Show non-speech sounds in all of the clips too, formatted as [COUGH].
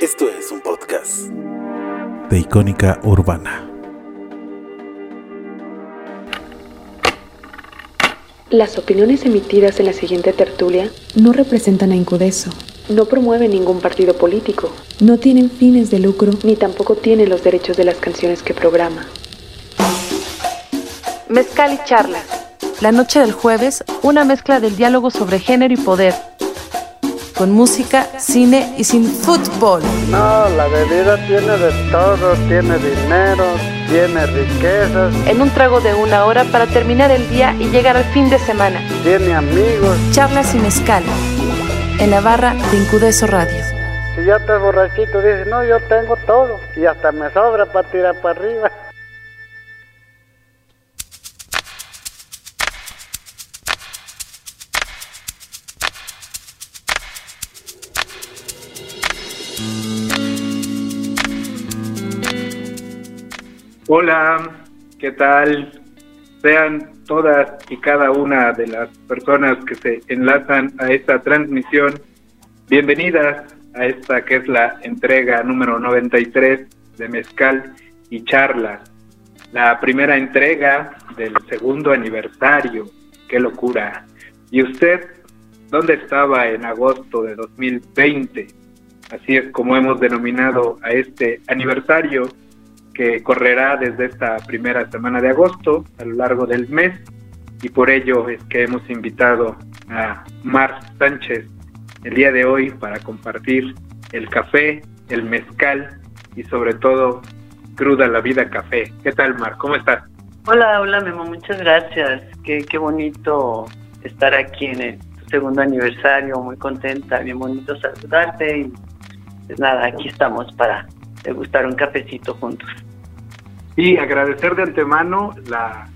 Esto es un podcast de Icónica Urbana. Las opiniones emitidas en la siguiente tertulia no representan a Incudeso, no promueven ningún partido político, no tienen fines de lucro, ni tampoco tienen los derechos de las canciones que programa. Mezcal y charlas. La noche del jueves, una mezcla del diálogo sobre género y poder. Con música, cine y sin fútbol. No, la bebida tiene de todo, tiene dinero, tiene riquezas, En un trago de una hora para terminar el día y llegar al fin de semana. tiene amigos. Charlas y mezcal. En la barra de Incudeso Radio. Si ya estás borrachito, dices, no, yo tengo todo. Y hasta me sobra para tirar para arriba. Hola, ¿qué tal? Sean todas y cada una de las personas que se enlazan a esta transmisión bienvenidas a esta que es la entrega número 93 de Mezcal y Charlas, la primera entrega del segundo aniversario. ¡Qué locura! ¿Y usted dónde estaba en agosto de 2020? Así es como hemos denominado a este aniversario que correrá desde esta primera semana de agosto a lo largo del mes y por ello es que hemos invitado a Mar Sánchez el día de hoy para compartir el café, el mezcal y sobre todo cruda la vida café. ¿Qué tal Mar? ¿Cómo estás? Hola, hola Memo, muchas gracias. Qué, qué bonito estar aquí en el segundo aniversario, muy contenta, bien bonito saludarte y pues nada, aquí estamos para degustar un cafecito juntos. Y agradecer de antemano la,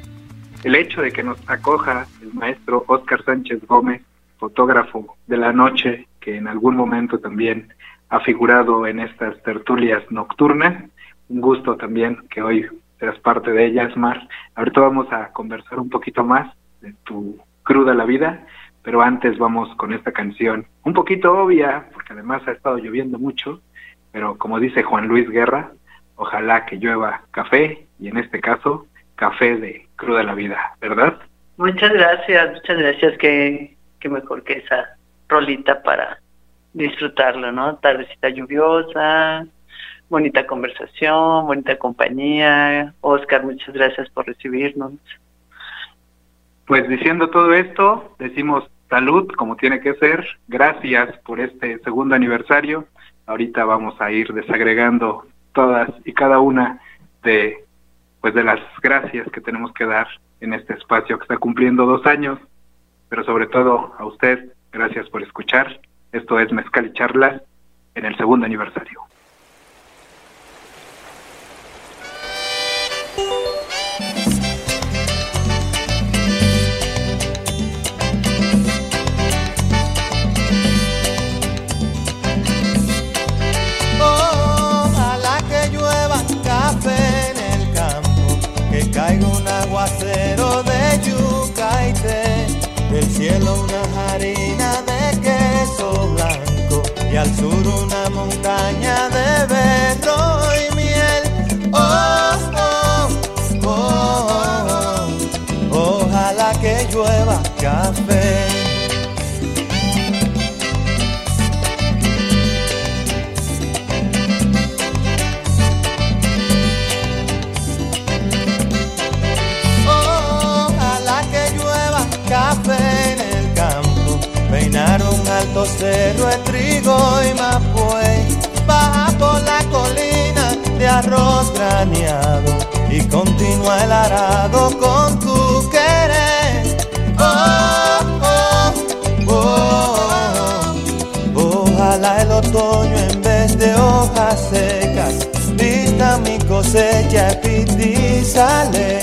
el hecho de que nos acoja el maestro Oscar Sánchez Gómez, fotógrafo de la noche, que en algún momento también ha figurado en estas tertulias nocturnas. Un gusto también que hoy seas parte de ellas, Mar. Ahorita vamos a conversar un poquito más de tu cruda la vida, pero antes vamos con esta canción, un poquito obvia, porque además ha estado lloviendo mucho, pero como dice Juan Luis Guerra, ojalá que llueva café, y en este caso, café de cruda la vida, ¿verdad? Muchas gracias, muchas gracias. Qué, qué mejor que esa rolita para disfrutarlo, ¿no? Tardecita lluviosa, bonita conversación, bonita compañía. Oscar, muchas gracias por recibirnos. Pues diciendo todo esto, decimos salud como tiene que ser. Gracias por este segundo aniversario. Ahorita vamos a ir desagregando todas y cada una de pues de las gracias que tenemos que dar en este espacio que está cumpliendo dos años, pero sobre todo a usted, gracias por escuchar. Esto es Mezcal y Charlas en el segundo aniversario. Y al sur una montaña de berro y miel. Oh, oh, oh, oh, ojalá que llueva café. De trigo y mapuey, baja por la colina de arroz graneado y continúa el arado con tu querer. Oh, oh, oh, oh. Ojalá el otoño en vez de hojas secas vista mi cosecha y sale.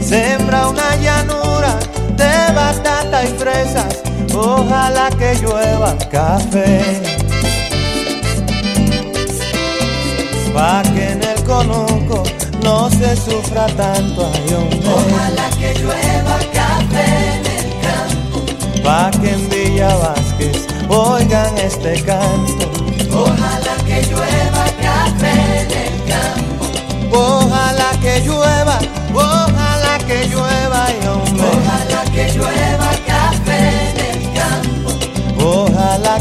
Sembra una llanura de batata y fresas. Ojalá que llueva café. Pa' que en el conuco no se sufra tanto ay, hombre. Ojalá que llueva café en el campo. Pa' que en Villa Vázquez oigan este canto. Ojalá que llueva café en el campo. Ojalá que llueva, ojalá que llueva y hombre. Ojalá que llueva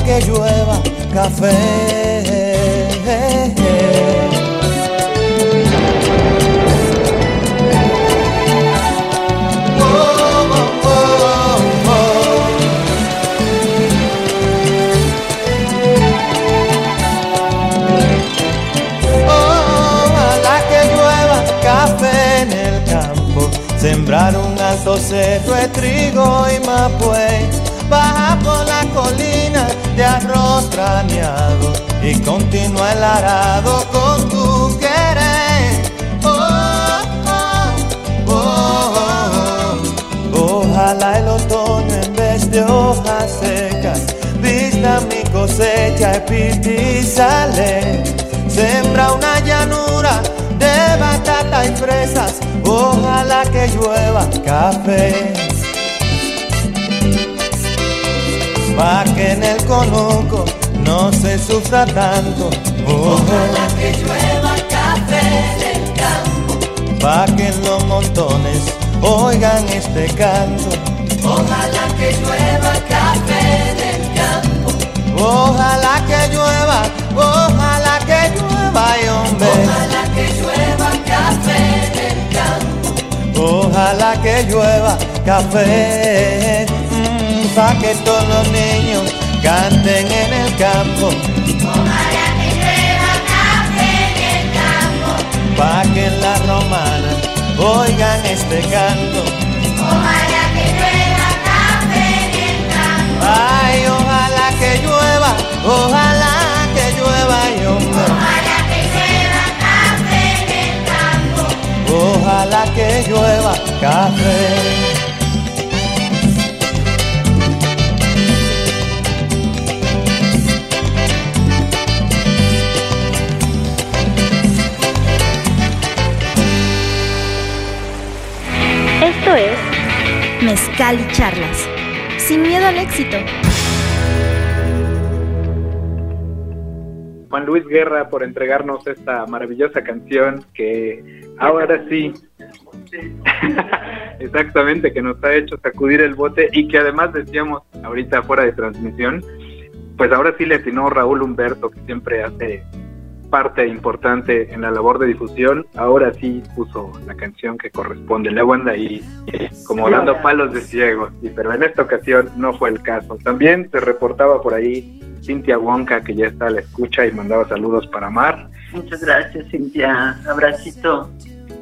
que llueva café. Sembrar un alto cerro de trigo y mapuey, baja traneado y continúa el arado con tu querer. Oh, oh, oh, oh. Ojalá el otoño en vez de hojas secas vista mi cosecha y sale. Sembra una llanura de batata y fresas, ojalá que llueva café. Pa' que en el conuco no se sufra tanto, Ojalá que llueva café en el campo. pa' que en los montones oigan este canto. Ojalá que llueva café en el campo. Ojalá que llueva, ojalá que llueva, y hombre. Ojalá que llueva café en el campo. Ojalá que llueva café, pa' que todos los niños canten en el campo, Ojalá que llueva café en el campo. pa' que en la romana oigan este canto. Ojalá que llueva café en el campo. Ay, ojalá que llueva, ojalá que llueva, y hombre. Ojalá que llueva café en el campo. Ojalá que llueva café. Es Mezcal y Charlas. Sin miedo al éxito. Juan Luis Guerra por entregarnos esta maravillosa canción que ahora sí, [LAUGHS] exactamente, que nos ha hecho sacudir el bote y que además decíamos ahorita fuera de transmisión, pues ahora sí le atinó Raúl Humberto, que siempre hace parte importante en la labor de difusión, ahora sí puso la canción que corresponde. Luego anda ahí como dando palos de ciego, y, pero en esta ocasión no fue el caso. También se reportaba por ahí Cintia Wonka, que ya está a la escucha y mandaba saludos para Mar, Muchas gracias, Cintia. Abracito.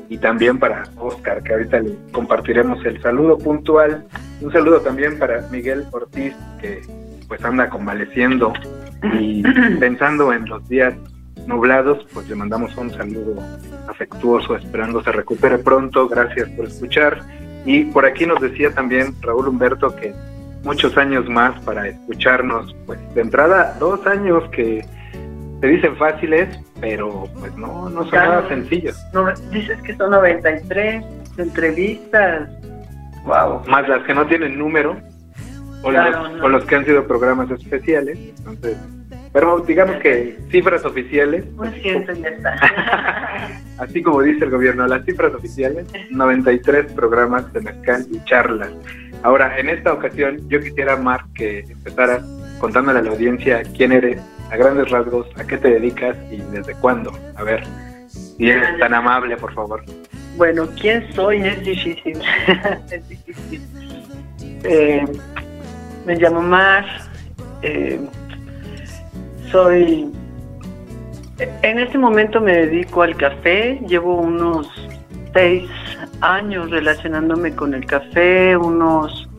y también para Oscar, que ahorita le compartiremos el saludo puntual. Un saludo también para Miguel Ortiz, que pues anda convaleciendo y [CLEARS THROAT] pensando en los días nublados, pues le mandamos un saludo afectuoso, esperando se recupere pronto. Gracias por escuchar. Y por aquí nos decía también Raúl Humberto que muchos años más para escucharnos, pues de entrada dos años que se dicen fáciles, pero pues no, no son nada sencillos. No, dices que son 93 entrevistas. Wow. más las que no tienen número o, Claro, los, no. o los que han sido programas especiales. Entonces, pero digamos que cifras oficiales, Un ciento ya está. [LAUGHS] así como dice el gobierno, las cifras oficiales, 93 programas de mezcal y charlas. Ahora, en esta ocasión, yo quisiera, Marc, que empezara contándole a la audiencia quién eres, a grandes rasgos, a qué te dedicas y desde cuándo. A ver, si eres tan amable, por favor. Bueno, ¿quién soy? Es difícil. [LAUGHS] es difícil. Eh, me llamo Mar. eh, soy. En este momento me dedico al café. Llevo unos seis años relacionándome con el café, unos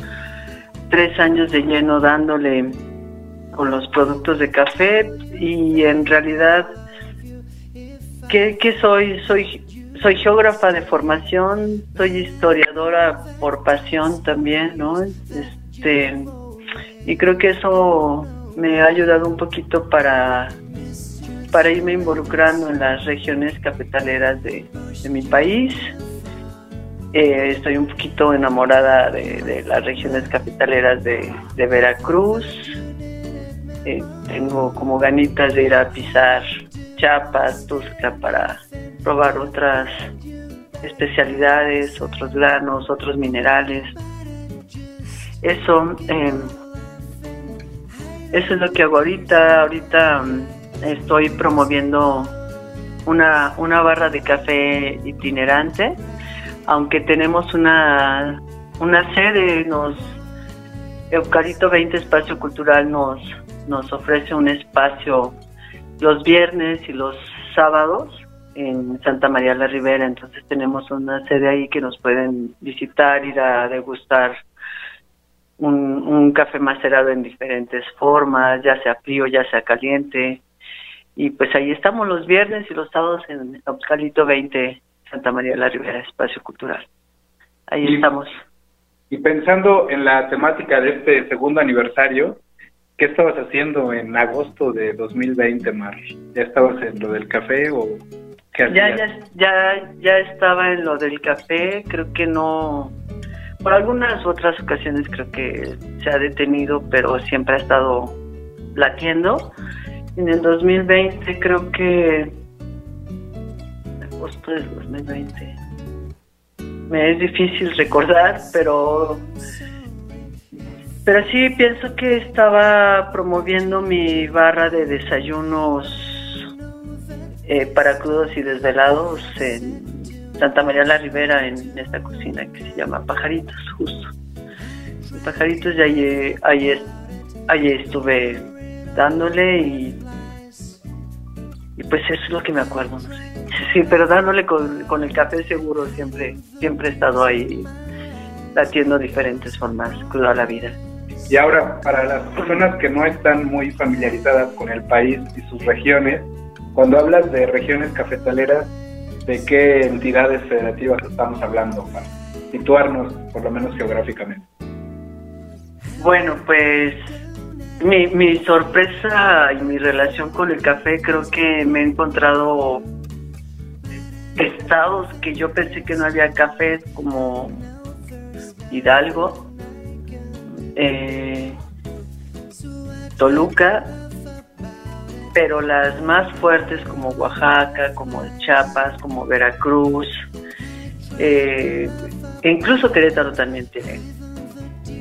tres años de lleno dándole con los productos de café y en realidad ¿Qué, soy? Soy soy geógrafa de formación, soy historiadora por pasión también, ¿no? Este y creo que eso me ha ayudado un poquito para para irme involucrando en las regiones cafetaleras de, de mi país. Eh, estoy un poquito enamorada de, las regiones cafetaleras de, de Veracruz, eh, tengo como ganitas de ir a pisar Chiapas, Tusca para probar otras especialidades, otros granos, otros minerales. Eso, eh, eso es lo que hago ahorita. Ahorita mm, estoy promoviendo una, una barra de café itinerante, aunque tenemos una, una sede, nos Eucarito 20 Espacio Cultural nos, nos ofrece un espacio los viernes y los sábados en Santa María la Ribera, entonces tenemos una sede ahí que nos pueden visitar, ir a degustar un, un café macerado en diferentes formas, ya sea frío, ya sea caliente. Y pues ahí estamos los viernes y los sábados en Eucalipto 20, Santa María la Ribera, Espacio Cultural. Ahí Y- estamos. Y pensando en la temática de este segundo aniversario, ¿qué estabas haciendo en agosto de 2020, Mar? ¿Ya estabas en lo del café o qué Ya, ya, ya, ya estaba en lo del café, creo que no, por algunas otras ocasiones creo que se ha detenido, pero siempre ha estado latiendo. En el 2020 creo que, agosto del 2020, me es difícil recordar, pero, pero sí pienso que estaba promoviendo mi barra de desayunos eh, para crudos y desvelados en Santa María la Ribera, en esta cocina que se llama Pajaritos, justo. Pajaritos, y ahí, ahí, es- ahí estuve dándole y, y pues eso es lo que me acuerdo, no sé. Sí, pero dándole con, con el café seguro, siempre, siempre he estado ahí latiendo diferentes formas, crudo a la vida. Y ahora, para las personas que no están muy familiarizadas con el país y sus regiones, cuando hablas de regiones cafetaleras, ¿de qué entidades federativas estamos hablando para situarnos, por lo menos geográficamente? Bueno, pues mi, sorpresa y mi relación con el café creo que me he encontrado estados que yo pensé que no había café como Hidalgo, eh, Toluca, pero las más fuertes como Oaxaca, como Chiapas, como Veracruz, eh, incluso Querétaro también tiene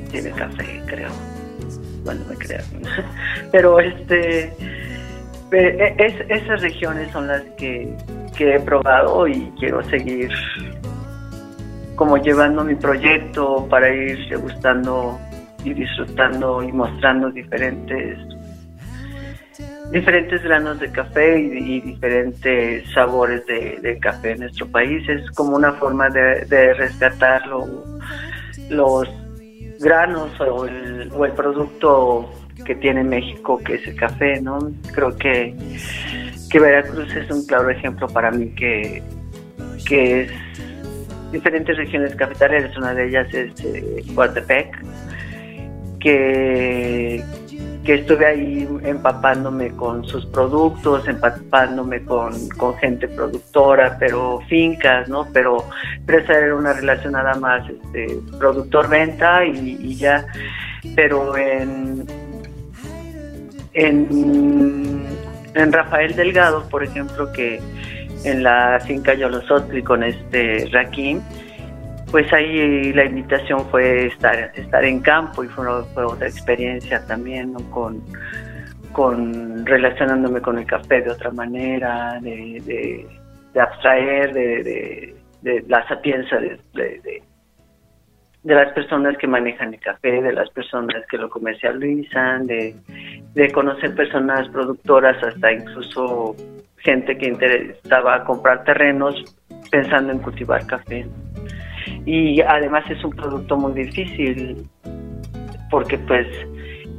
tiene café, creo. Bueno, me creo. [LAUGHS] Pero este, eh, es- esas regiones son las que, que he probado y quiero seguir como llevando mi proyecto para ir degustando y disfrutando y mostrando diferentes diferentes granos de café y, diferentes sabores de, café en nuestro país. Es como una forma de, de rescatar lo- los granos o el, o el producto que tiene México, que es el café, ¿no? Creo que, que Veracruz es un claro ejemplo para mí que, que es diferentes regiones cafetaleras, una de ellas es eh, Coatepec, que, que estuve ahí empapándome con sus productos, empapándome con, con gente productora, pero fincas, ¿no? Pero, esa era una relación nada más este, productor-venta y, ya, pero en, en, en Rafael Delgado, por ejemplo, que en la finca Yolosotli con este Raquín, pues ahí la invitación fue estar, estar en campo y fue, otra experiencia también. Con, relacionándome con el café de otra manera, de, de, de abstraer de, la sapiencia de, las personas que manejan el café, de las personas que lo comercializan, de, de conocer personas productoras, hasta incluso gente que interesaba comprar terrenos pensando en cultivar café. Y además es un producto muy difícil porque pues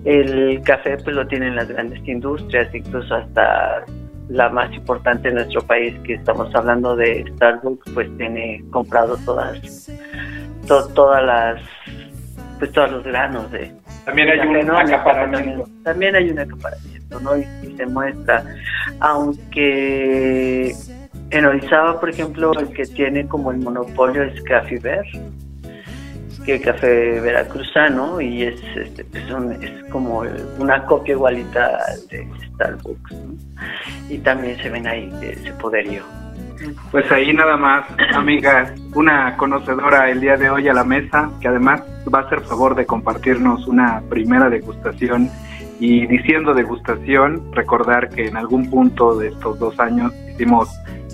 el café pues lo tienen las grandes industrias, incluso hasta la más importante en nuestro país, que estamos hablando de Starbucks, pues tiene comprado todas to, todas las pues todos los granos de También hay un acaparamiento. También, también hay un acaparamiento, ¿no? Y, y se muestra, aunque en Orizaba, por ejemplo, el que tiene como el monopolio es Cafiber, que café veracruzano y es, este, pues, es como una copia igualita de Starbucks. Y también se ven ahí ese poderío. Pues ahí nada más, amiga, una conocedora el día de hoy a la mesa, que además va a hacer favor de compartirnos una primera degustación. Y diciendo degustación, recordar que en algún punto de estos dos años hicimos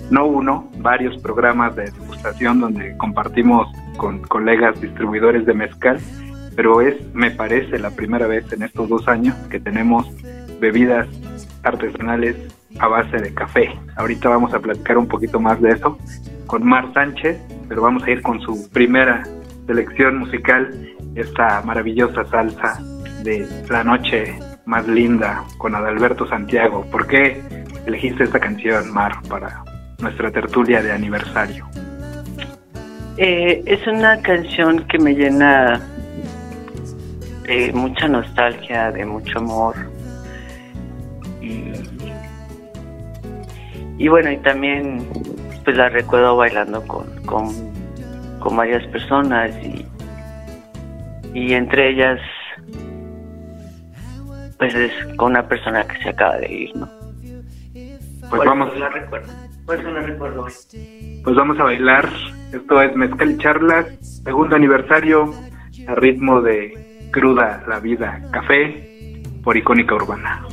no uno, varios programas de degustación donde compartimos con colegas distribuidores de mezcal, pero es, me parece, la primera vez en estos dos años que tenemos bebidas artesanales a base de café. Ahorita vamos a platicar un poquito más de eso con Mar Sánchez, pero vamos a ir con su primera selección musical, esta maravillosa salsa de La Noche Más Linda con Adalberto Santiago. ¿Por qué elegiste esta canción, Mar, para nuestra tertulia de aniversario? Eh, es una canción que me llena de mucha nostalgia, de mucho amor. Y, y bueno, y también pues la recuerdo bailando con, con, con varias personas y, y entre ellas pues es con una persona que se acaba de ir, ¿no? Pues Por vamos, la recuerdo. Por eso la recuerdo pues vamos a bailar. Esto es Mezcal y Charlas, segundo aniversario, a ritmo de Cruda la Vida Café por Icónica Urbana.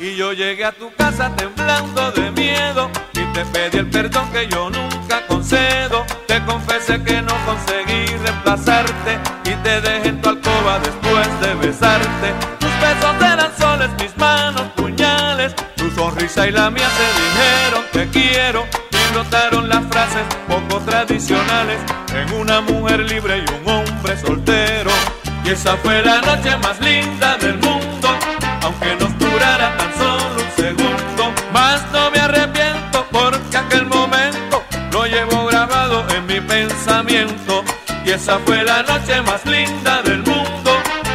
Y yo llegué a tu casa temblando de miedo te pedí el perdón que yo nunca concedo. Te confesé que no conseguí reemplazarte y te dejé en tu alcoba después de besarte. Tus besos eran soles, mis manos puñales. Tu sonrisa y la mía se dijeron te quiero y brotaron las frases poco tradicionales en una mujer libre y un hombre soltero. Y esa fue la noche más linda del mundo, aunque nos esa fue la noche más linda del mundo,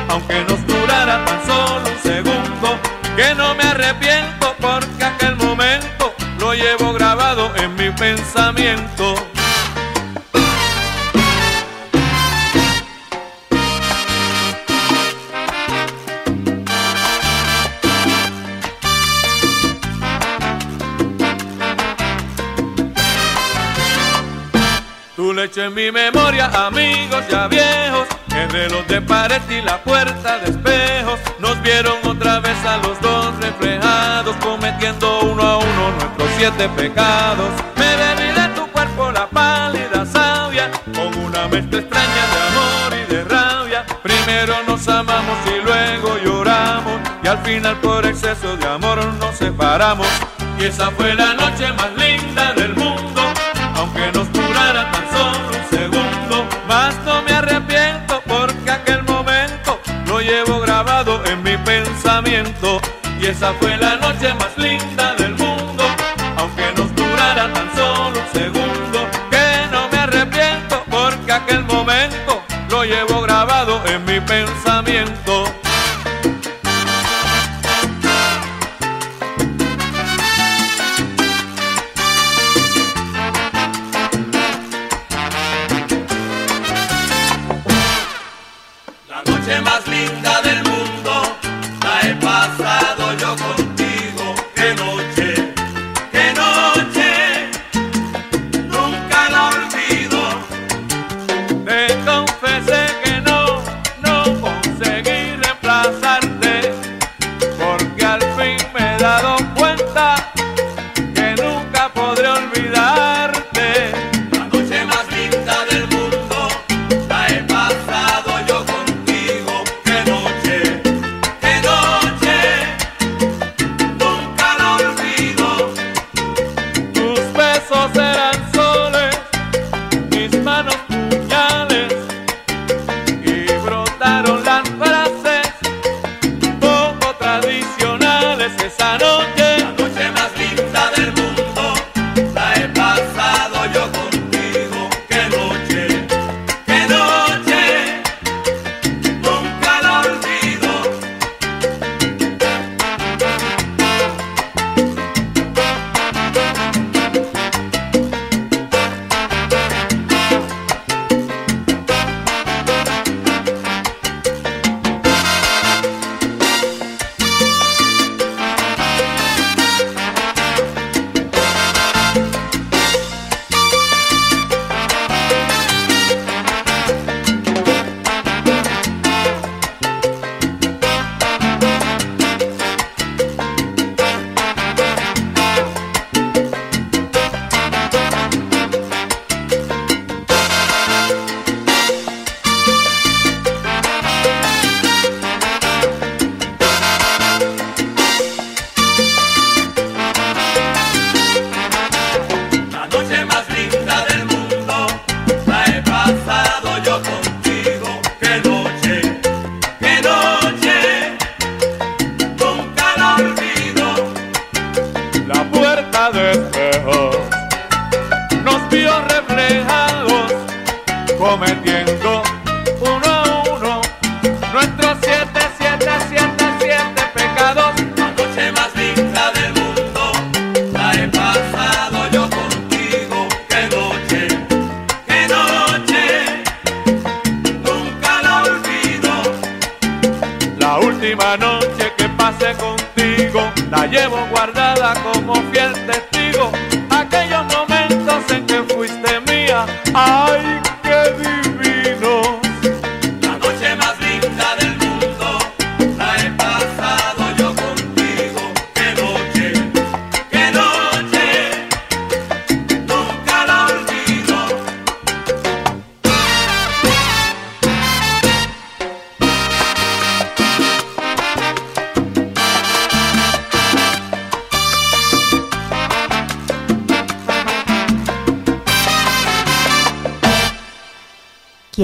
aunque nos durara tan solo un segundo. Que no me arrepiento porque aquel momento lo llevo grabado en mi pensamiento. En mi memoria, amigos ya y la puerta de espejos, nos vieron otra vez a los dos reflejados, cometiendo uno a uno nuestros siete pecados. Me bebí de tu cuerpo la pálida savia, con una mezcla extraña de amor y de rabia. Primero nos amamos y luego lloramos, y al final por exceso de amor nos separamos. Y esa fue la noche más fue la noche más linda del mundo, aunque nos durara tan solo un segundo. Que no me arrepiento porque aquel momento lo llevo grabado en mi pensamiento. Olvido.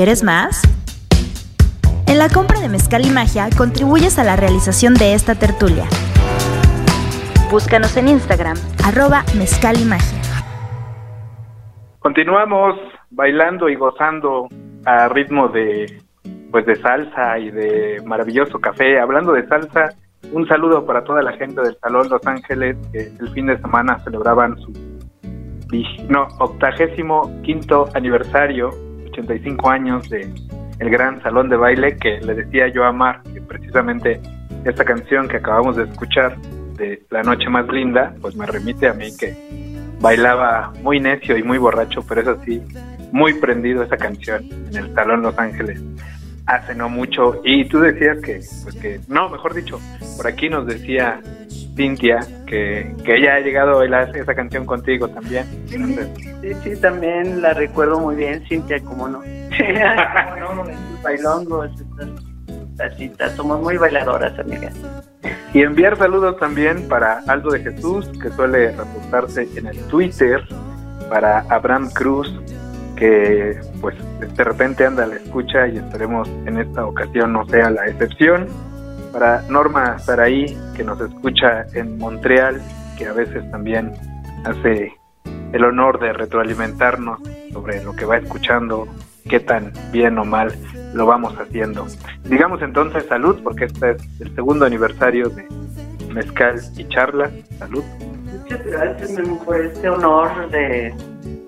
¿Quieres más? En la compra de Mezcal y Magia contribuyes a la realización de esta tertulia. Búscanos en Instagram, arroba Mezcal y Magia. Continuamos bailando y gozando a ritmo de pues de salsa y de maravilloso café. Hablando de salsa, un saludo para toda la gente del Salón Los Ángeles que el fin de semana celebraban su no, octagésimo quinto aniversario, 85 años de el gran salón de baile que le decía yo a Mar que precisamente esta canción que acabamos de escuchar de La Noche Más Linda, pues me remite a mí que bailaba muy necio y muy borracho, pero eso sí, muy prendido esa canción en el Salón Los Ángeles hace no mucho. Y tú decías que, pues que, no, mejor dicho, por aquí nos decía Cintia que, que ella ha llegado a bailar esa canción contigo también. Entonces, Sí, sí, también la recuerdo muy bien, Cintia, como no. Cómo no, [LAUGHS] bailongos, tacitas, somos muy bailadoras, amigas. Y enviar saludos también para Aldo de Jesús, que suele reportarse en el Twitter, para Abraham Cruz, que pues de repente anda a la escucha y esperemos en esta ocasión no sea la excepción. Para Norma Saraí, que nos escucha en Montreal, que a veces también hace el honor de retroalimentarnos sobre lo que va escuchando, qué tan bien o mal lo vamos haciendo. Digamos entonces salud, porque este es el segundo aniversario de Mezcal y Charla. Salud. Muchas gracias, por este honor de,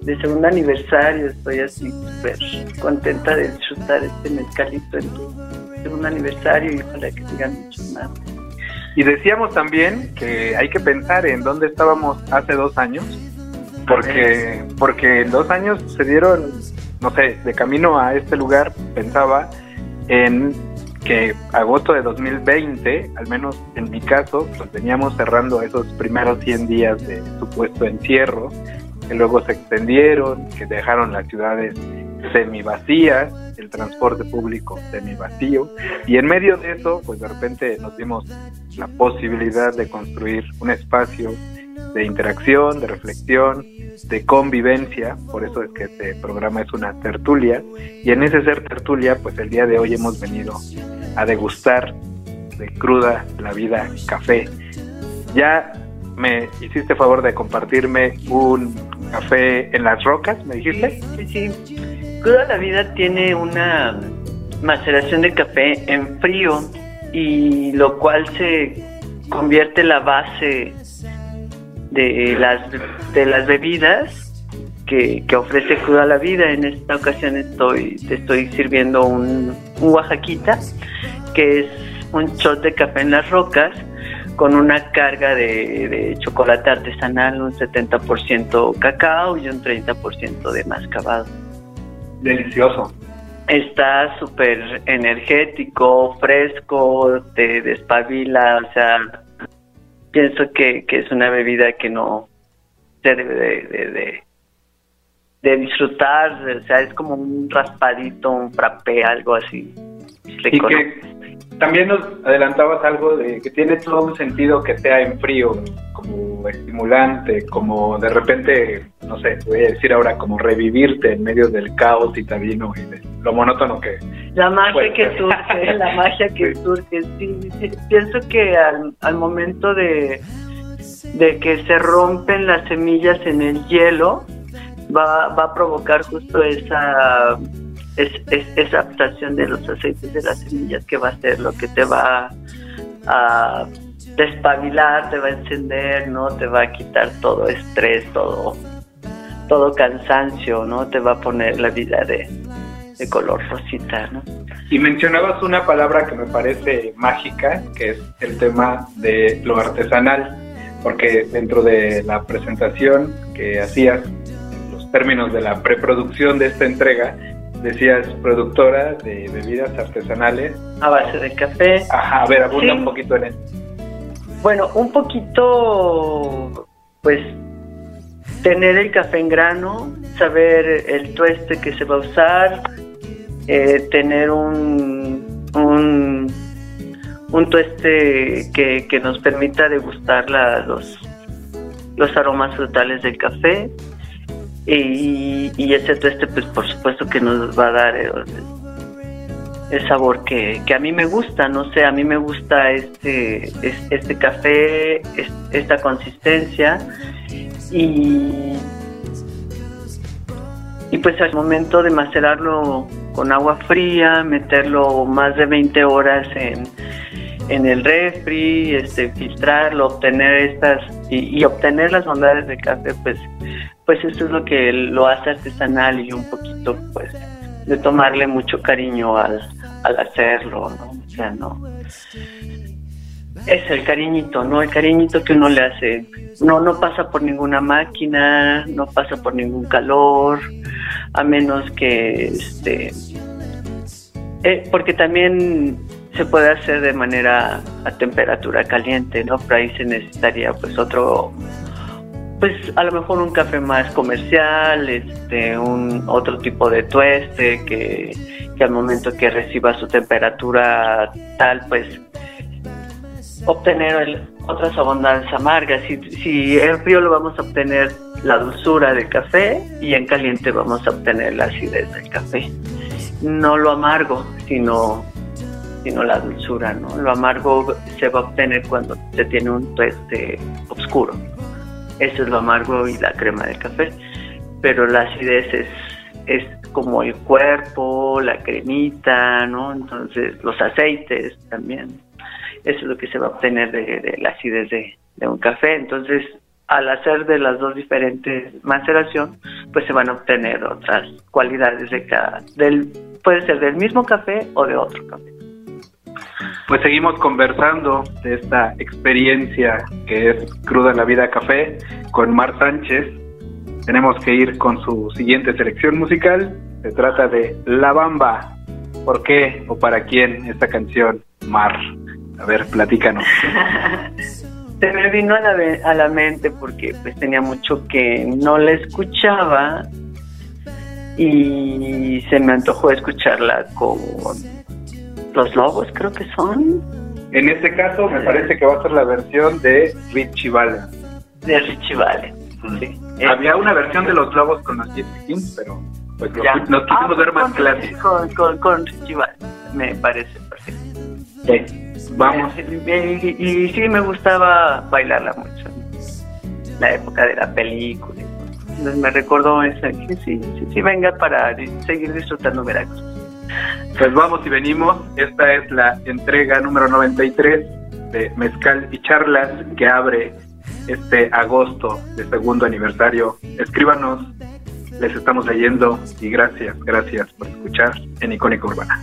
de segundo aniversario. Estoy así súper contenta de disfrutar este mezcalito en segundo aniversario y ojalá que sigan muchos más. Y decíamos también que hay que pensar en dónde estábamos hace dos años, porque, porque en dos años se dieron, no sé, de camino a este lugar pensaba en que agosto de 2020, al menos en mi caso, pues veníamos cerrando esos primeros 100 días de supuesto encierro, que luego se extendieron, que dejaron las ciudades semi vacías, el transporte público semi vacío, y en medio de eso, pues de repente nos dimos la posibilidad de construir un espacio de interacción, de reflexión, de convivencia, por eso es que este programa es una tertulia, y en ese ser tertulia, pues el día de hoy hemos venido a degustar de cruda la vida café. Ya me hiciste favor de compartirme un café en las rocas, ¿me dijiste? Sí, sí. Cruda la vida tiene una maceración de café en frío y lo cual se convierte en la base de las de las bebidas que, ofrece cruda la vida. En esta ocasión estoy te estoy sirviendo un, un oaxaquita que es un shot de café en las rocas con una carga de, de chocolate artesanal, un 70% cacao y un 30% de mascabado. Delicioso. Está súper energético, fresco, te despabila, o sea, pienso que, que es una bebida que no se debe de, de, de, de disfrutar, o sea, es como un raspadito, un frappé, algo así. Y que también nos adelantabas algo de que tiene todo un sentido que sea en frío, como estimulante, como de repente, no sé, voy a decir ahora, como revivirte en medio del caos citadino y de lo monótono que... La magia que surge, la [LAUGHS] magia que surge, sí, sí, pienso que al, al momento de, de que se rompen las semillas en el hielo, va, va a provocar justo esa, es, es- esa de los aceites de las semillas que va a ser lo que te va a despabilar, te va a encender, ¿no? Te va a quitar todo estrés, todo, todo cansancio, ¿no? Te va a poner la vida de, de color rosita, ¿no? Y mencionabas una palabra que me parece mágica, que es el tema de lo artesanal, porque dentro de la presentación que hacías, los términos de la preproducción de esta entrega, decías productora de bebidas artesanales. A base de café. Ajá, a ver, abunda Sí. un poquito en eso. Bueno, un poquito, pues, tener el café en grano, saber el tueste que se va a usar, eh, tener un, un, un tueste que, que nos permita degustar la- los, los aromas frutales del café. Y, y ese tueste, pues, por supuesto que nos va a dar el, el sabor que, que a mí me gusta, no sé, a mí me gusta este, es- este café, es- esta consistencia. Y, y pues al momento de macerarlo con agua fría, meterlo más de 20 horas en, en el refri, este, filtrarlo, obtener estas y, y obtener las bondades del café, pues, pues eso es lo que lo hace artesanal y un poquito pues de tomarle mucho cariño al, al hacerlo, ¿no? O sea, no. Es el cariñito, ¿no? El cariñito que uno le hace. No, no pasa por ninguna máquina, no pasa por ningún calor, a menos que, este, eh, porque también se puede hacer de manera a temperatura caliente, ¿no? Pero ahí se necesitaría, pues, otro, pues, a lo mejor un café más comercial, este, un otro tipo de tueste que, que al momento que reciba su temperatura tal, pues, obtener el- otras abundancias amargas. Si, si en frío lo vamos a obtener la dulzura del café y en caliente vamos a obtener la acidez del café. No lo amargo, sino, sino la dulzura, ¿no? Lo amargo se va a obtener cuando se tiene un tueste oscuro. Eso es lo amargo y la crema del café. Pero la acidez es, es como el cuerpo, la cremita, ¿no? Entonces, los aceites también. Eso es lo que se va a obtener de, de la acidez de, de un café. Entonces, al hacer de las dos diferentes maceración, pues se van a obtener otras cualidades de cada, del, puede ser del mismo café o de otro café. Pues seguimos conversando de esta experiencia que es Cruda la Vida Café con Mar Sánchez. Tenemos que ir con su siguiente selección musical. Se trata de La Bamba. ¿Por qué o para quién esta canción, Mar? A ver, platícanos. [LAUGHS] Se me vino a la, a la mente porque pues tenía mucho que no la escuchaba y se me antojó escucharla con los lobos, creo que son, En este caso, me parece que va a ser la versión de Richie Valens. de Richie Valens. Sí. Había una versión de Los Lobos con los Gypsy Kings, pero pues nos, Ya. nos quisimos Ah, ver más clásicos. Con, con, con Richie Valens, me parece perfecto. Sí, Vamos. Y, y- y sí me gustaba bailarla mucho. La época de la película. Entonces me recordó esa que sí, sí, sí, venga para seguir disfrutando Veracruz. Pues vamos y venimos. Esta es la entrega número 93 de Mezcal y Charlas que abre este agosto de segundo aniversario. Escríbanos, les estamos leyendo y gracias, gracias por escuchar en Icónica Urbana.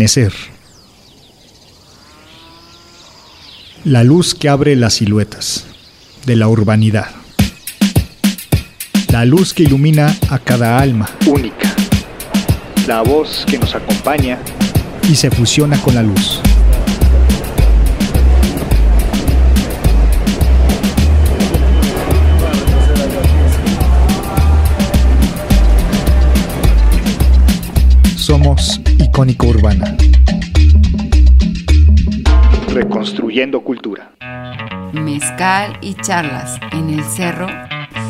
Amanecer. La luz que abre las siluetas de la urbanidad. La luz que ilumina a cada alma. Única. La voz que nos acompaña y se fusiona con la luz. Somos Icónica Urbana. Reconstruyendo cultura. Mezcal y charlas. En el cerro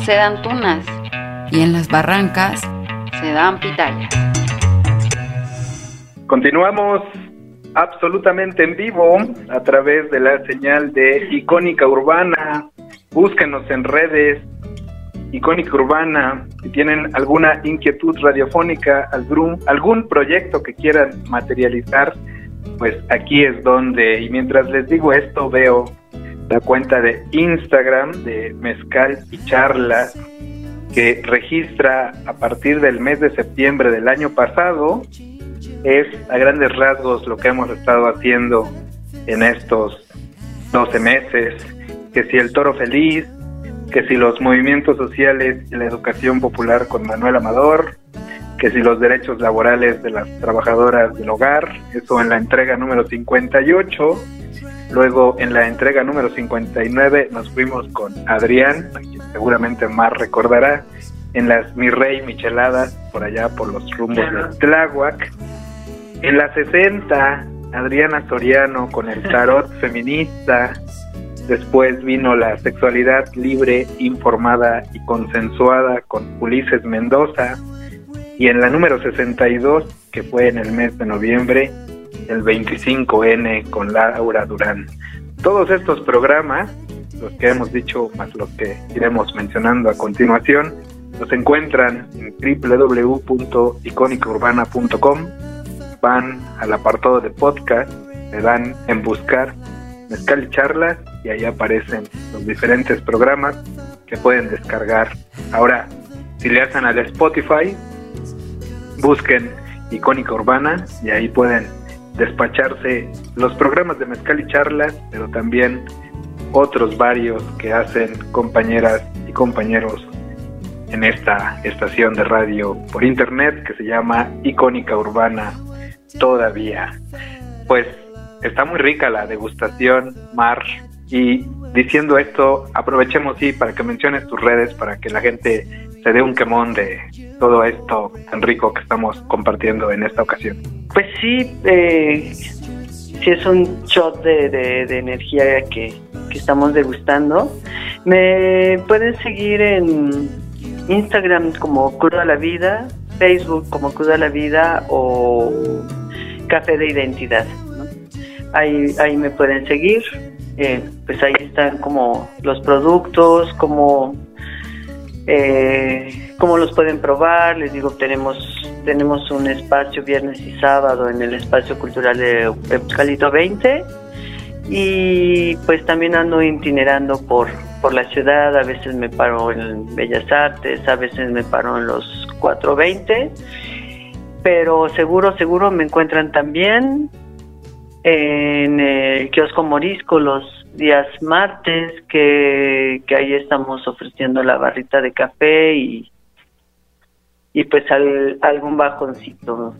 se dan tunas y en las barrancas se dan pitayas. Continuamos absolutamente en vivo a través de la señal de Icónica Urbana. Búsquenos en redes Icónica Urbana. Si tienen alguna inquietud radiofónica, algún, algún proyecto que quieran materializar, pues aquí es donde, y mientras les digo esto, veo la cuenta de Instagram de Mezcal y Charlas, que registra a partir del mes de septiembre del año pasado, es a grandes rasgos lo que hemos estado haciendo en estos 12 meses, que si el toro feliz, que si los movimientos sociales y la educación popular con Manuel Amador, que si los derechos laborales de las trabajadoras del hogar, eso en la entrega número 58. Luego en la entrega número 59 nos fuimos con Adrián, quien seguramente más recordará, en las Mi Rey Micheladas, por allá por los rumbos de Tláhuac. En la 60, Adriana Soriano con el tarot [LAUGHS] feminista, Después vino la sexualidad libre, informada y consensuada con Ulises Mendoza. Y en la número 62, que fue en el mes de noviembre, el 25N con Laura Durán. Todos estos programas, los que hemos dicho más los que iremos mencionando a continuación, los encuentran en www.icónicaurbana.com. Van al apartado de podcast, le dan en buscar Mezcal y Charlas y ahí aparecen los diferentes programas que pueden descargar. Ahora, si le hacen al Spotify, busquen Icónica Urbana y ahí pueden despacharse los programas de Mezcal y Charlas, pero también otros varios que hacen compañeras y compañeros en esta estación de radio por internet que se llama Icónica Urbana todavía. Pues está muy rica la degustación, Mar. Y diciendo esto, aprovechemos sí para que menciones tus redes para que la gente se dé un quemón de todo esto tan rico que estamos compartiendo en esta ocasión. Pues sí, eh, sí es un shot de, de, energía que, que estamos degustando. Me pueden seguir en Instagram como Cruda la Vida, Facebook como Cruda la Vida o Café de Identidad. Ahí, ahí me pueden seguir. Eh, pues ahí están como los productos, como eh, cómo los pueden probar. Les digo, tenemos tenemos un espacio viernes y sábado en el espacio cultural de Eucalipto 20 y pues también ando itinerando por por la ciudad, a veces me paro en Bellas Artes, a veces me paro en los 420, pero seguro, seguro me encuentran también en el kiosco Morisco los días martes, que, que ahí estamos ofreciendo la barrita de café y, y pues al, algún bajoncito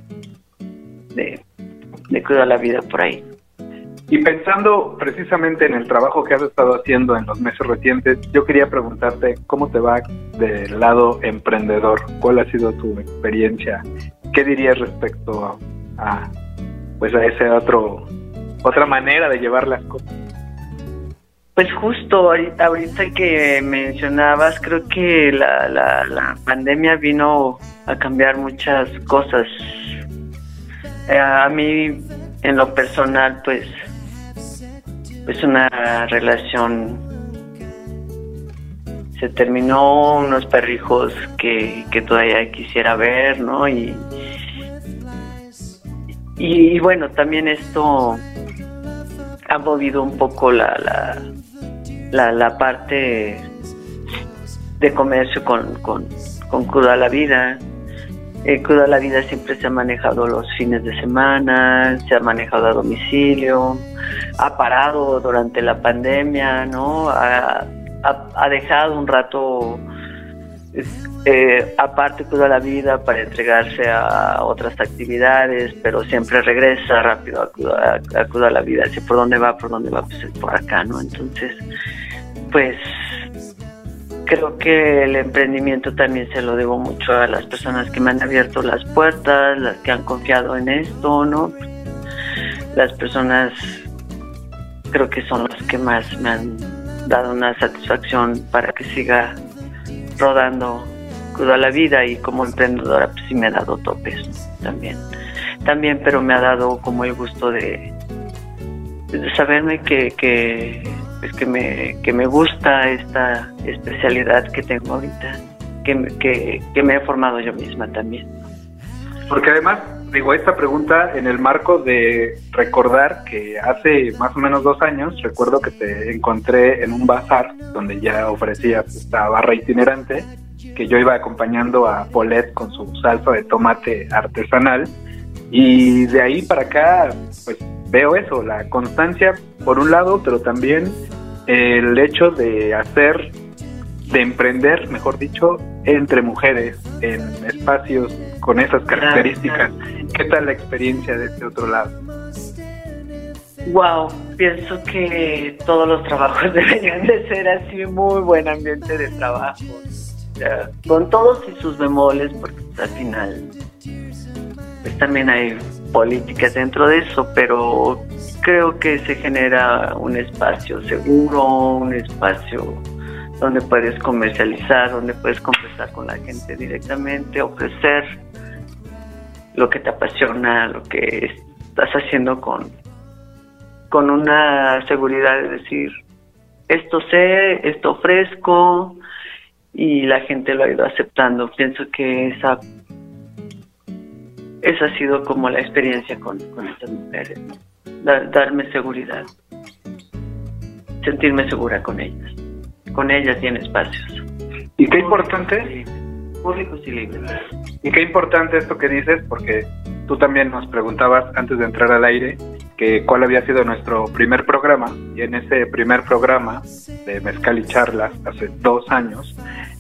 de, de la vida por ahí. Y pensando precisamente en el trabajo que has estado haciendo en los meses recientes, yo quería preguntarte cómo te va del lado emprendedor, cuál ha sido tu experiencia, qué dirías respecto a pues a ese otro otra manera de llevar las cosas. Pues justo ahorita, que mencionabas, creo que la, la, la pandemia vino a cambiar muchas cosas. Eh, a mí, en lo personal, pues pues una relación se terminó unos perrijos que, que todavía quisiera ver, ¿no? Y, y, y, bueno, también esto ha movido un poco la, la, la, la parte de comercio con, con, con cruda la vida. Eh, Cuida la Vida siempre se ha manejado los fines de semana, se ha manejado a domicilio, ha parado durante la pandemia, ¿no? Ha, ha- dejado un rato eh, aparte Cuida la Vida para entregarse a otras actividades, pero siempre regresa rápido a a la Vida. Dice, ¿por dónde va? ¿Por dónde va? Pues es por acá, ¿no? Entonces, pues creo que el emprendimiento también se lo debo mucho a las personas que me han abierto las puertas, las que han confiado en esto, ¿no? Las personas creo que son las que más me han dado una satisfacción para que siga rodando toda la vida y como emprendedora pues sí me ha dado topes también. También, pero me ha dado como el gusto de, saberme que, que, pues, que, me, que me gusta esta especialidad que tengo ahorita, que, que, que me he formado yo misma también. Porque además, digo, esta pregunta en el marco de recordar que hace más o menos dos años, recuerdo que te encontré en un bazar donde ya ofrecía esta barra itinerante, que yo iba acompañando a Paulette con su salsa de tomate artesanal. Y de ahí para acá, pues veo eso, la constancia por un lado, pero también el hecho de hacer, de emprender, mejor dicho, entre mujeres en espacios con esas características. ¿Qué tal la experiencia de este otro lado? Wow, pienso que todos los trabajos [LAUGHS] deberían de ser así, muy buen ambiente de trabajo. O sea, con todos y sus bemoles, porque pues, al final pues también hay políticas dentro de eso, pero creo que se genera un espacio seguro, un espacio donde puedes comercializar, donde puedes conversar con la gente directamente, ofrecer lo que te apasiona, lo que estás haciendo con, con una seguridad de decir, esto sé, esto ofrezco, y la gente lo ha ido aceptando. Pienso que esa, esa ha sido como la experiencia con, con estas mujeres, darme seguridad, sentirme segura con ellas, con ellas y en espacios. Y qué importante, Públicos y libres. y qué importante esto que dices, porque tú también nos preguntabas antes de entrar al aire que cuál había sido nuestro primer programa, y en ese primer programa de Mezcal y Charlas, hace dos años,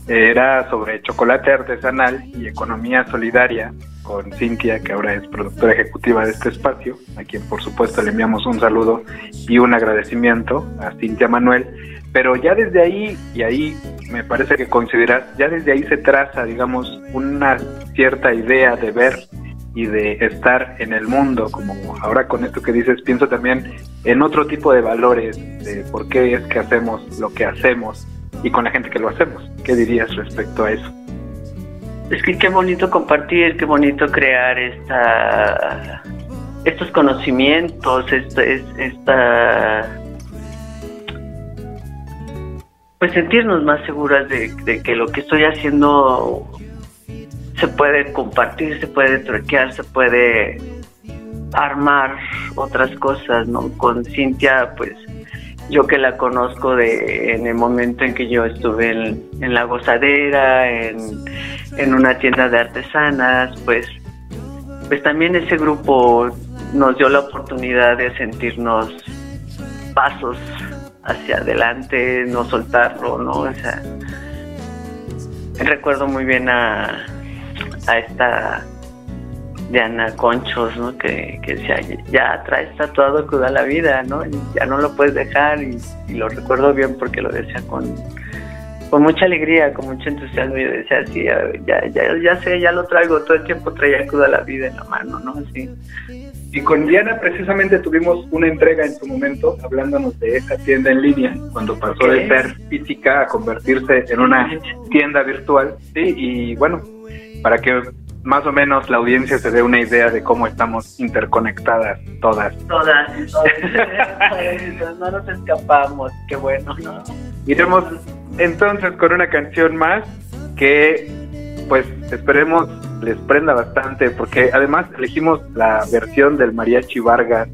era sobre chocolate artesanal y economía solidaria con Cintia, que ahora es productora ejecutiva de este espacio, a quien por supuesto le enviamos un saludo y un agradecimiento a Cintia Manuel. Pero ya desde ahí, y ahí me parece que consideras, ya desde ahí se traza, digamos, una cierta idea de ver y de estar en el mundo, como ahora con esto que dices, pienso también en otro tipo de valores, de por qué es que hacemos lo que hacemos y con la gente que lo hacemos. ¿Qué dirías respecto a eso? Es que qué bonito compartir, qué bonito crear esta, estos conocimientos, esta, es- esta, pues sentirnos más seguras de, que lo que estoy haciendo se puede compartir, se puede truquear, se puede armar otras cosas, ¿no? Con Cintia, pues yo que la conozco de en el momento en que yo estuve en, en la gozadera, en, en una tienda de artesanas, pues, pues también ese grupo nos dio la oportunidad de sentirnos pasos hacia adelante, no soltarlo, ¿no? O sea, recuerdo muy bien a, a esta Diana Conchos, ¿no? Que, que decía, ya traes tatuado toda la vida, ¿no? Y ya no lo puedes dejar y, y lo recuerdo bien porque lo decía con, con mucha alegría, con mucho entusiasmo. Yo decía, sí, ya, ya, ya sé, ya lo traigo, todo el tiempo traía toda la vida en la mano, ¿no? Así. Y con Diana precisamente tuvimos una entrega en su momento hablándonos de esa tienda en línea, cuando pasó de ser física a convertirse en una tienda virtual. Sí, y bueno, para que más o menos la audiencia se dé una idea de cómo estamos interconectadas todas. Todas, todas. [LAUGHS] no nos escapamos, qué bueno, ¿no? Iremos entonces con una canción más que pues esperemos les prenda bastante porque además elegimos la versión del mariachi Vargas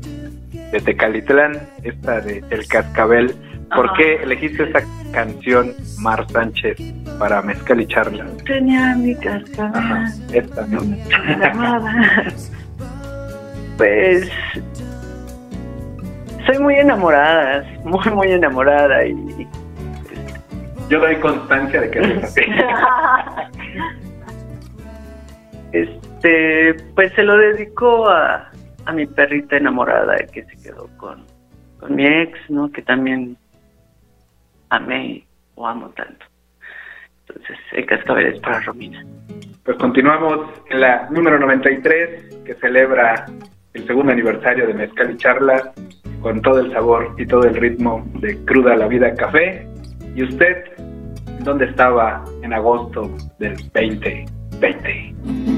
de Tecalitlán, esta de El Cascabel, ¿Por qué elegiste esa canción, Mar Sánchez, para Mezcal y Charla? Tenía mi cascabel. Esta, ¿no? [LAUGHS] Pues soy muy enamorada, muy muy enamorada y Yo doy constancia de que eres [LAUGHS] así. [LAUGHS] este pues se lo dedico a, a mi perrita enamorada que se quedó con, con mi ex, ¿no? Que también amé o amo tanto. Entonces, el cascabel es para Romina. Pues continuamos en la número 93, que celebra el segundo aniversario de Mezcal y Charla, con todo el sabor y todo el ritmo de Cruda la Vida Café. ¿Y usted dónde estaba en agosto del 2020?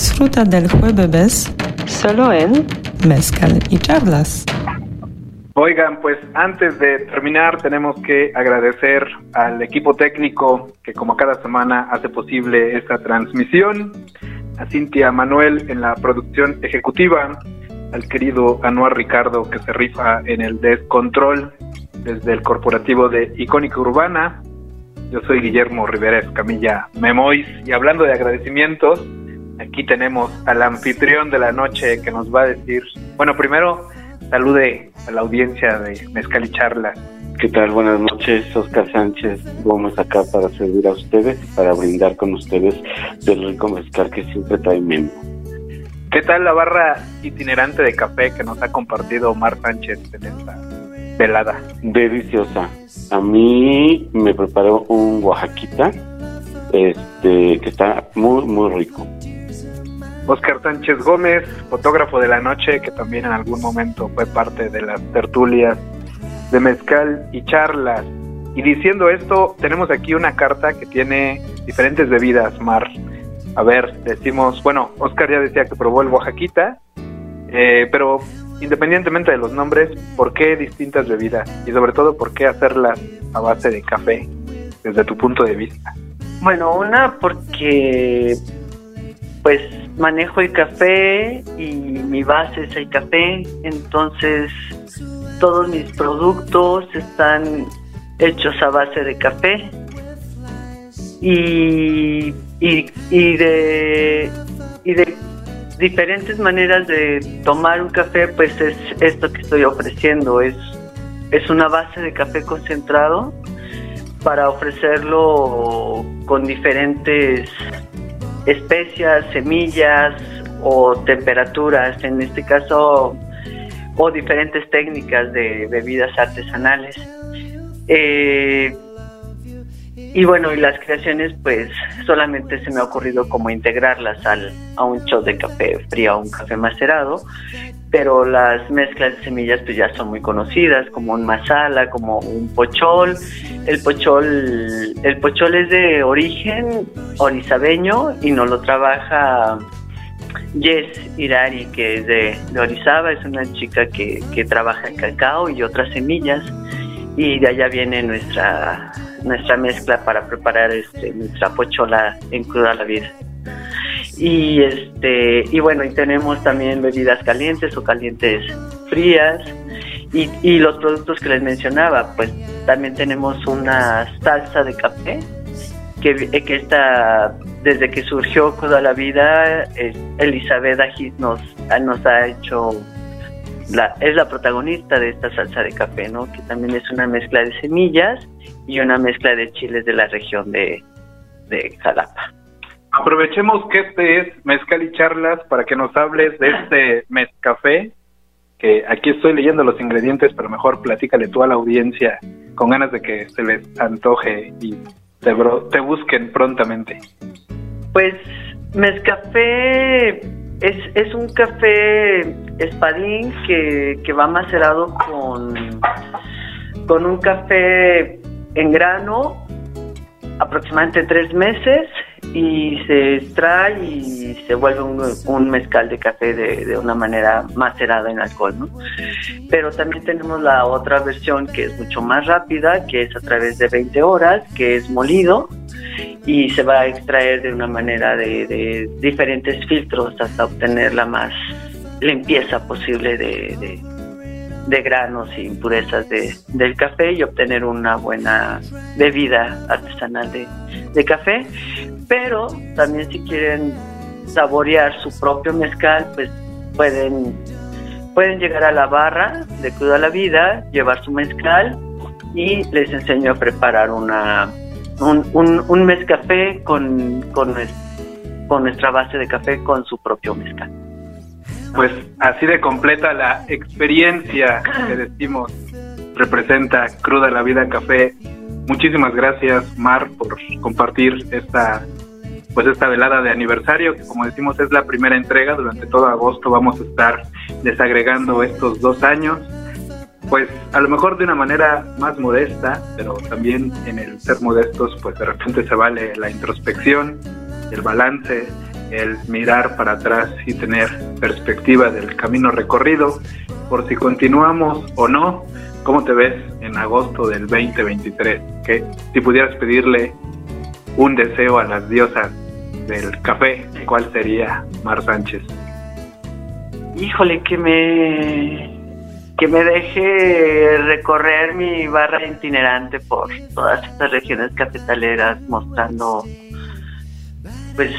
Disfruta del jueves solo en Mezcal y Charlas. Oigan, pues antes de terminar tenemos que agradecer al equipo técnico que como cada semana hace posible esta transmisión, a Cintia Manuel en la producción ejecutiva, al querido Anuar Ricardo que se rifa en el descontrol desde el corporativo de Icónica Urbana. Yo soy Guillermo Rivera Escamilla Memois y hablando de agradecimientos, aquí tenemos al anfitrión de la noche que nos va a decir, bueno, primero salude a la audiencia de Mezcal y Charlas. ¿Qué tal? Buenas noches, Oscar Sánchez Vamos acá para servir a ustedes, para brindar con ustedes del rico mezcal que siempre trae Memo. ¿Qué tal la barra itinerante de café que nos ha compartido Omar Sánchez en esta velada? Deliciosa. A mí me preparó un oaxaquita, este, que está muy, muy rico. Oscar Sánchez Gómez, fotógrafo de la noche, que también en algún momento fue parte de las tertulias de mezcal y charlas. Y diciendo esto, tenemos aquí una carta que tiene diferentes bebidas, Mar. A ver, decimos, bueno, Oscar ya decía que probó el Oaxaquita, eh, pero independientemente de los nombres, ¿por qué distintas bebidas? Y sobre todo, ¿por qué hacerlas a base de café, desde tu punto de vista? Bueno, una porque pues manejo el café y mi base es el café, entonces todos mis productos están hechos a base de café. Y, y, de, y de diferentes maneras de tomar un café, pues es esto que estoy ofreciendo, es, es una base de café concentrado para ofrecerlo con diferentes especias, semillas o temperaturas, en este caso, o diferentes técnicas de bebidas artesanales. Eh, y bueno, y las creaciones, pues solamente se me ha ocurrido como integrarlas al, a un shot de café frío o un café macerado, pero las mezclas de semillas pues ya son muy conocidas, como un masala, como un pochol. El pochol, el pochol es de origen orizabeño y no lo trabaja Jess Irari, que es de, Orizaba, es una chica que, que trabaja en cacao y otras semillas, y de allá viene nuestra nuestra mezcla para preparar este nuestra pochola en cruda la vida y este y bueno y tenemos también bebidas calientes o calientes frías y, y los productos que les mencionaba pues también tenemos una salsa de café que, que está desde que surgió toda la vida Elizabeth Agis nos nos ha hecho la, es la protagonista de esta salsa de café, ¿no? Que también es una mezcla de semillas y una mezcla de chiles de la región de, de Jalapa. Aprovechemos que este es Mezcal y Charlas para que nos hables de este mezcafé, que aquí estoy leyendo los ingredientes, pero mejor platícale tú a la audiencia con ganas de que se les antoje y te, te busquen prontamente. Pues mezcafé es, es un café espadín que, que va macerado con, con un café en grano aproximadamente tres meses y se extrae y se vuelve un, mezcal de café de, de, una manera macerada en alcohol, ¿no? Pero también tenemos la otra versión que es mucho más rápida, que es a través de 20 horas, que es molido y se va a extraer de una manera de, de diferentes filtros hasta obtener la más limpieza posible de, de granos y impurezas de, del café y obtener una buena bebida artesanal de, de café. Pero también si quieren saborear su propio mezcal, pues pueden pueden llegar a la barra de Cruda la Vida, llevar su mezcal y les enseño a preparar una un, un, un mezcafé con, con, con nuestra base de café con su propio mezcal. Pues así de completa la experiencia que decimos representa Cruda la Vida Café. Muchísimas gracias, Mar, por compartir esta pues esta velada de aniversario, que como decimos es la primera entrega. Durante todo agosto vamos a estar desagregando estos dos años. Pues a lo mejor de una manera más modesta, pero también en el ser modestos, pues de repente se vale la introspección, el balance, el mirar para atrás y tener perspectiva del camino recorrido, por si continuamos o no. ¿Cómo te ves en agosto del 2023? Que si pudieras pedirle un deseo a las diosas del café, ¿cuál sería, Mar Sánchez? Híjole, que me que me deje recorrer mi barra itinerante por todas estas regiones cafetaleras, mostrando, pues,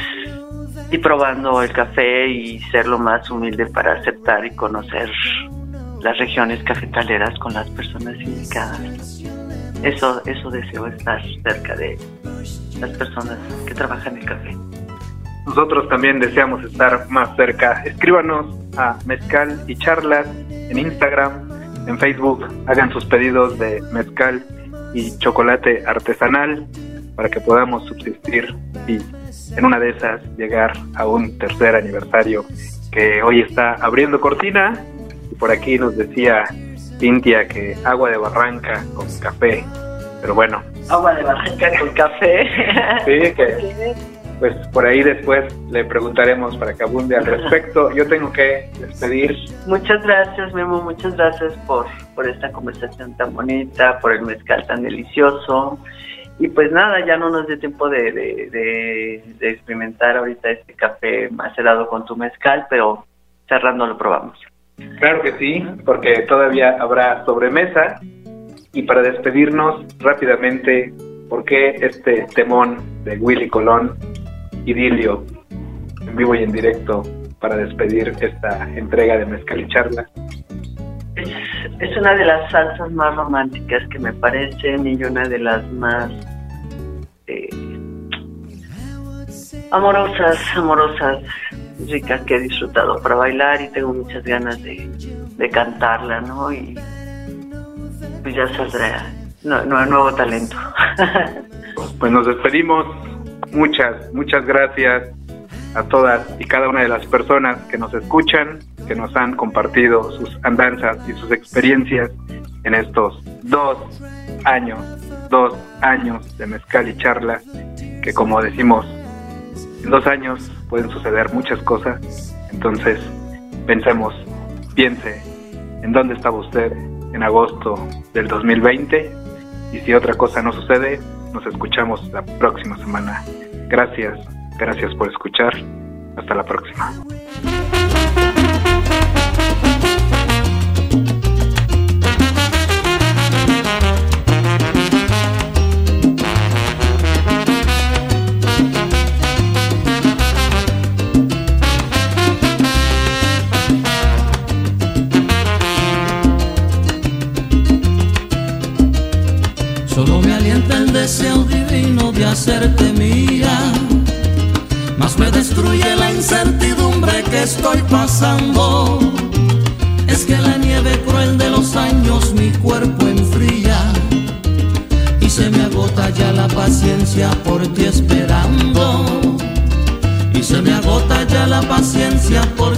y probando el café y ser lo más humilde para aceptar y conocer las regiones cafetaleras con las personas indicadas. Eso, eso deseo estar cerca de las personas que trabajan el café. Nosotros también deseamos estar más cerca. Escríbanos a Mezcal y Charlas en Instagram, en Facebook. Hagan sus pedidos de mezcal y chocolate artesanal para que podamos subsistir y en una de esas llegar a un tercer aniversario que hoy está abriendo cortina. Y por aquí nos decía Cintia que agua de barranca con café. Pero bueno, Agua de barranca con café. sí, que pues por ahí después le preguntaremos para que abunde al respecto. Yo tengo que despedir. Muchas gracias, Memo. Muchas gracias por, por esta conversación tan bonita, por el mezcal tan delicioso. Y pues nada, ya no nos dio tiempo de, experimentar ahorita este café macerado con tu mezcal, pero cerrando lo probamos. Claro que sí, porque todavía habrá sobremesa. Y para despedirnos rápidamente, ¿por qué este temón de Willy Colón, Idilio, en vivo y en directo, para despedir esta entrega de Mezcal y Charla? Es, es una de las salsas más románticas que me parecen y una de las más eh, amorosas, amorosas, ricas que he disfrutado para bailar y tengo muchas ganas de, de cantarla, ¿no? Y pues ya saldrá no, no- nuevo talento. [LAUGHS] Pues nos despedimos. Muchas, muchas gracias a todas y cada una de las personas que nos escuchan, que nos han compartido sus andanzas y sus experiencias en estos dos años, dos años de mezcal y charla, que como decimos, en dos años pueden suceder muchas cosas. Entonces, pensemos, piense en dónde estaba usted en agosto del 2020 y si otra cosa no sucede, nos escuchamos la próxima semana. Gracias, gracias por escuchar. Hasta la próxima. Solo me alienta el deseo divino de hacerte estoy pasando. Es que la nieve cruel de los años mi cuerpo enfría y se me agota ya la paciencia por ti esperando. Y se me agota ya la paciencia por